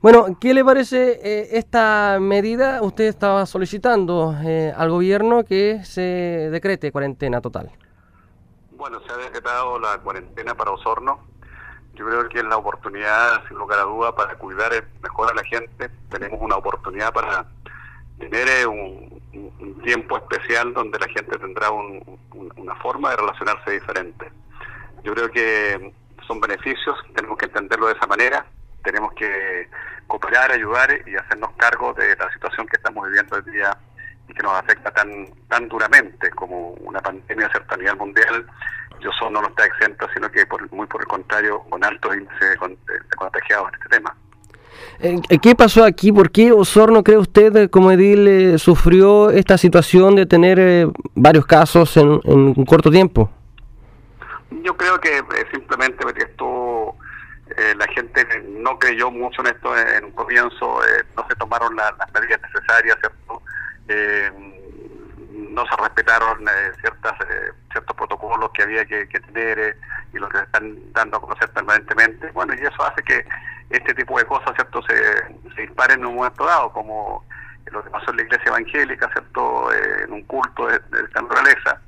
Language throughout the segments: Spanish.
Bueno, ¿qué le parece eh, esta medida? Usted estaba solicitando eh, al gobierno que se decrete cuarentena total. Bueno, se ha decretado la cuarentena para Osorno. Yo creo que es la oportunidad, sin lugar a duda, para cuidar mejor a la gente. Tenemos una oportunidad para tener eh, un, tiempo especial donde la gente tendrá una forma de relacionarse diferente. Yo creo que son beneficios, tenemos que entenderlo de esa manera tenemos que cooperar, ayudar y hacernos cargo de la situación que estamos viviendo hoy día y que nos afecta tan tan duramente como una pandemia a nivel mundial. Yo solo no lo está exento, sino que por, muy por el contrario, con altos índices de, contagiados en este tema. Eh, ¿Qué pasó aquí? ¿Por qué Osorno, cree usted, como edil, eh, sufrió esta situación de tener eh, varios casos en, un corto tiempo? Yo creo que simplemente esto eh, la gente no creyó mucho en esto en un comienzo, eh, no se tomaron las medidas necesarias, ¿cierto? Eh, no se respetaron ciertas ciertos protocolos que había que, tener y los que se están dando a conocer permanentemente. Bueno, y eso hace que este tipo de cosas, ¿cierto?, se, se disparen en un momento dado, como lo que pasó en la iglesia evangélica, ¿cierto?, en un culto de, de esta naturaleza.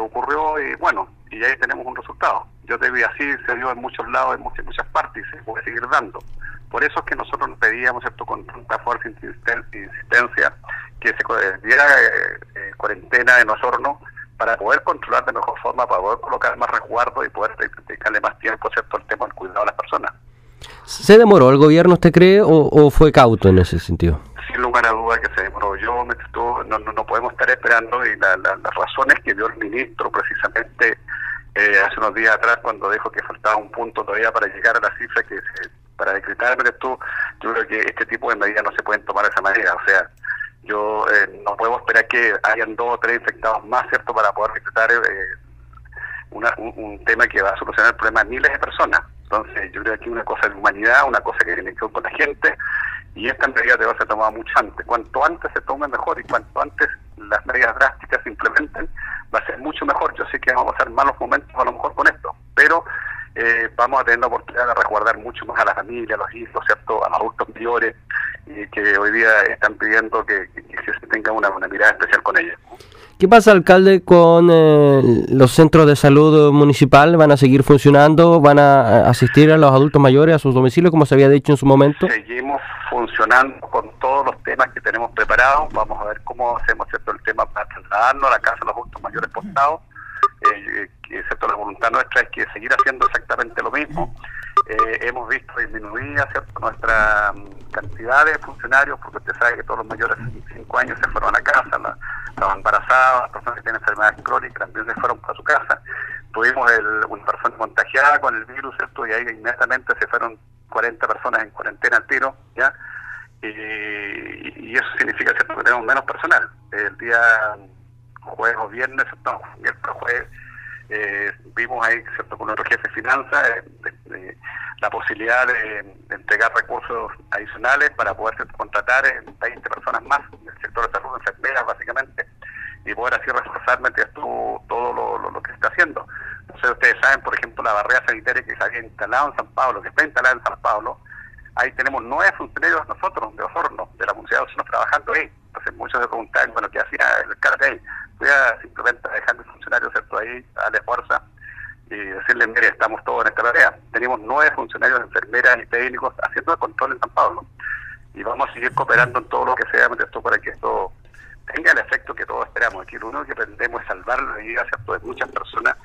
ocurrió y bueno, y ahí tenemos un resultado yo te vi así, se dio en muchos lados, en muchas, partes y se puede seguir dando. Por eso es que nosotros nos pedíamos esto con tanta fuerza e insistencia que se diera eh, eh, cuarentena en Osorno para poder controlar de mejor forma, para poder colocar más resguardo y poder dedicarle más tiempo ¿cierto? al tema del cuidado de las personas. ¿Se demoró el gobierno, usted cree, o, fue cauto en ese sentido? Sin lugar a duda que se demoró. Yo no, no, podemos estar esperando y las razones que dio el ministro precisamente eh, hace unos días atrás cuando dijo que faltaba un punto todavía para llegar a la cifra que se, para decretar tú, yo creo que este tipo de medidas no se pueden tomar de esa manera, o sea, yo eh, no podemos esperar que hayan dos o tres infectados más, ¿cierto?, para poder decretar eh, un, tema que va a solucionar el problema de miles de personas. Entonces, yo creo que aquí una cosa de humanidad, una cosa que tiene que ver con la gente, y esta medida debe ser tomada mucho antes. Cuanto antes se tome mejor y cuanto antes las medidas drásticas se implementen, va a ser mucho mejor. Yo sé que vamos a pasar malos momentos a lo mejor con esto, pero eh, vamos a tener la oportunidad de resguardar mucho más a la familia, a los hijos, ¿cierto? a los adultos mayores, y que hoy día están pidiendo que, se tenga una, mirada especial con ellos. ¿Qué pasa, alcalde, con eh, los centros de salud municipal? ¿Van a seguir funcionando? ¿Van a asistir a los adultos mayores a sus domicilios, como se había dicho en su momento? Seguimos funcionando con todos los temas que tenemos preparados. Vamos a ver cómo hacemos cierto el tema para trasladarnos a la casa de los mayores postados. Eh, excepto la voluntad nuestra es que seguir haciendo exactamente lo mismo. Eh, hemos visto disminuir ¿cierto? nuestra mm, cantidad de funcionarios, porque usted sabe que todos los mayores de 5 años se fueron a casa, la, las embarazadas, las personas que tienen enfermedades crónicas también se fueron para su casa. Tuvimos el, una persona contagiada con el virus, ¿cierto? y ahí inmediatamente se fueron 40 personas en cuarentena al tiro, ¿ya? Y, eso significa ¿cierto? que tenemos menos personal. El día jueves o viernes, ¿cierto? miércoles, jueves, eh, vimos ahí, ¿cierto? con nuestro jefe de finanzas, eh, la posibilidad de, entregar recursos adicionales para poder contratar 20 personas más en el sector de salud, enfermeras básicamente, y poder así reforzar todo, todo lo, que se está haciendo. Entonces ustedes saben, por ejemplo, la barrera sanitaria que se había instalado en San Pablo, que está instalada en San Pablo, ahí tenemos nueve funcionarios nosotros de Osorno, de la Universidad de Osorno, trabajando ahí. Entonces muchos se preguntan, bueno, ¿qué hacía el ahí? Voy a simplemente dejar mis funcionarios ¿cierto? ahí, darle fuerza y decirles, mire, estamos todos en esta tarea. Tenemos nueve funcionarios, enfermeras y técnicos haciendo el control en San Pablo. Y vamos a seguir cooperando en todo lo que sea esto para que esto tenga el efecto que todos esperamos. Aquí lo único que pretendemos es salvar la vida de muchas personas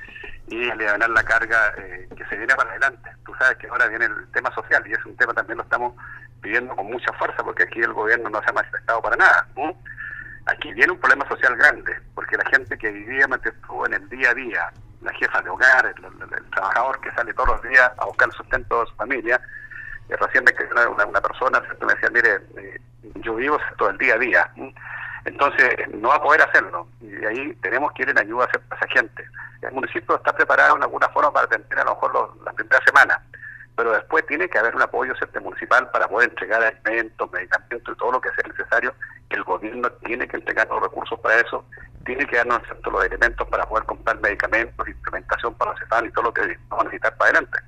y aliviar la carga eh, que se viene para adelante. Tú sabes que ahora viene el tema social y es un tema también lo estamos pidiendo con mucha fuerza porque aquí el gobierno no se ha manifestado para nada. Aquí viene un problema social grande porque la gente que vivía estuvo en el día a día, la jefa de hogar, el, trabajador que sale todos los días a buscar sustento de su familia, eh, recién me una, una, persona me decía, mire, eh, yo vivo todo el día a día. Entonces, no va a poder hacerlo. Y ahí tenemos que ir en ayuda a esa gente. El municipio está preparado en alguna forma para atender a lo mejor las primeras semanas, pero después tiene que haber un apoyo ¿cierto? municipal para poder entregar alimentos, medicamentos y todo lo que sea necesario. El gobierno tiene que entregar los recursos para eso, tiene que darnos ¿cierto? los elementos para poder comprar medicamentos, implementación para los CEFAN y todo lo que vamos a necesitar para adelante.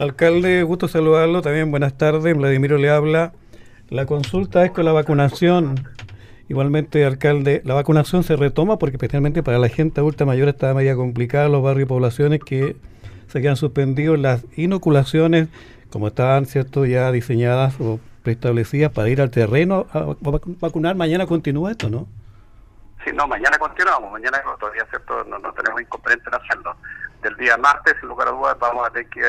Alcalde, gusto saludarlo. También buenas tardes. Vladimiro le habla. La consulta es con la vacunación. Igualmente, alcalde, la vacunación se retoma porque especialmente para la gente adulta mayor está media complicada los barrios y poblaciones que se quedan suspendidos las inoculaciones como estaban cierto ya diseñadas o preestablecidas para ir al terreno a vacunar. Mañana continúa esto, ¿no? Sí, no, mañana continuamos, mañana todavía cierto no, no tenemos inconveniente en hacerlo. Del día martes, sin lugar a dudas, vamos a tener que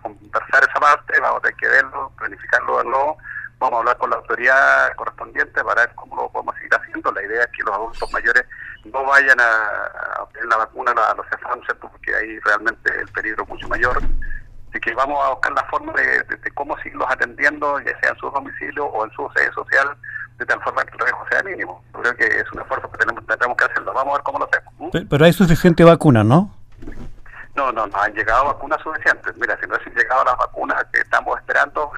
conversar esa parte, vamos a tener que verlo, planificarlo de nuevo, vamos a hablar con la autoridad correspondiente para ver cómo lo podemos seguir haciendo. La idea es que los adultos mayores no vayan a, obtener la vacuna a los cefanos, porque ahí realmente el peligro es mucho mayor. Así que vamos a buscar la forma de, cómo seguirlos atendiendo, ya sea en su domicilio o en su sede social, de tal forma que el riesgo sea mínimo. creo que es un esfuerzo que tenemos, tenemos que hacerlo. Vamos a ver cómo lo hacemos. Pero hay suficiente vacuna, ¿no? No, no, no han llegado vacunas suficientes. Mira, si no han llegado las vacunas que estamos esperando,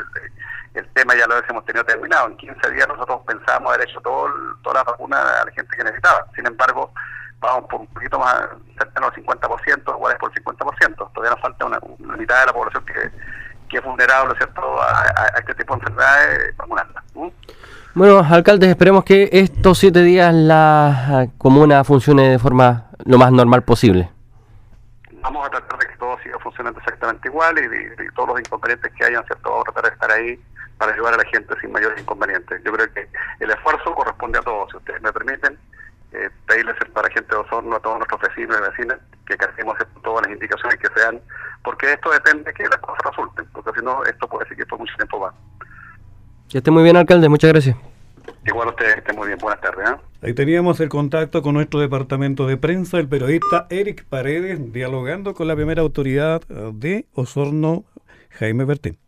el, tema ya lo hemos tenido terminado. En 15 días nosotros pensábamos haber hecho todo, todas las vacunas a la gente que necesitaba. Sin embargo, vamos por un poquito más cercano al 50%, igual es por el 50%. Todavía nos falta una, mitad de la población que, que es vulnerable ¿cierto? A, este tipo de enfermedades, vacunarla. Bueno, alcaldes, esperemos que estos siete días la comuna funcione de forma lo más normal posible. Vamos a tratar de que todo siga funcionando exactamente igual y, todos los inconvenientes que hayan, ¿cierto? Vamos a tratar de estar ahí para ayudar a la gente sin mayores inconvenientes. Yo creo que el esfuerzo corresponde a todos, si ustedes me permiten, eh, pedirles para la gente de Osorno, a todos nuestros vecinos y vecinas, que carguemos todas las indicaciones que sean, porque esto depende de que las cosas resulten, porque si no, esto puede seguir por mucho tiempo más. Que esté muy bien, alcalde. Muchas gracias. Igual usted esté muy bien. Buenas tardes. ¿eh? Ahí teníamos el contacto con nuestro departamento de prensa, el periodista Eric Paredes, dialogando con la primera autoridad de Osorno, Jaime Bertín.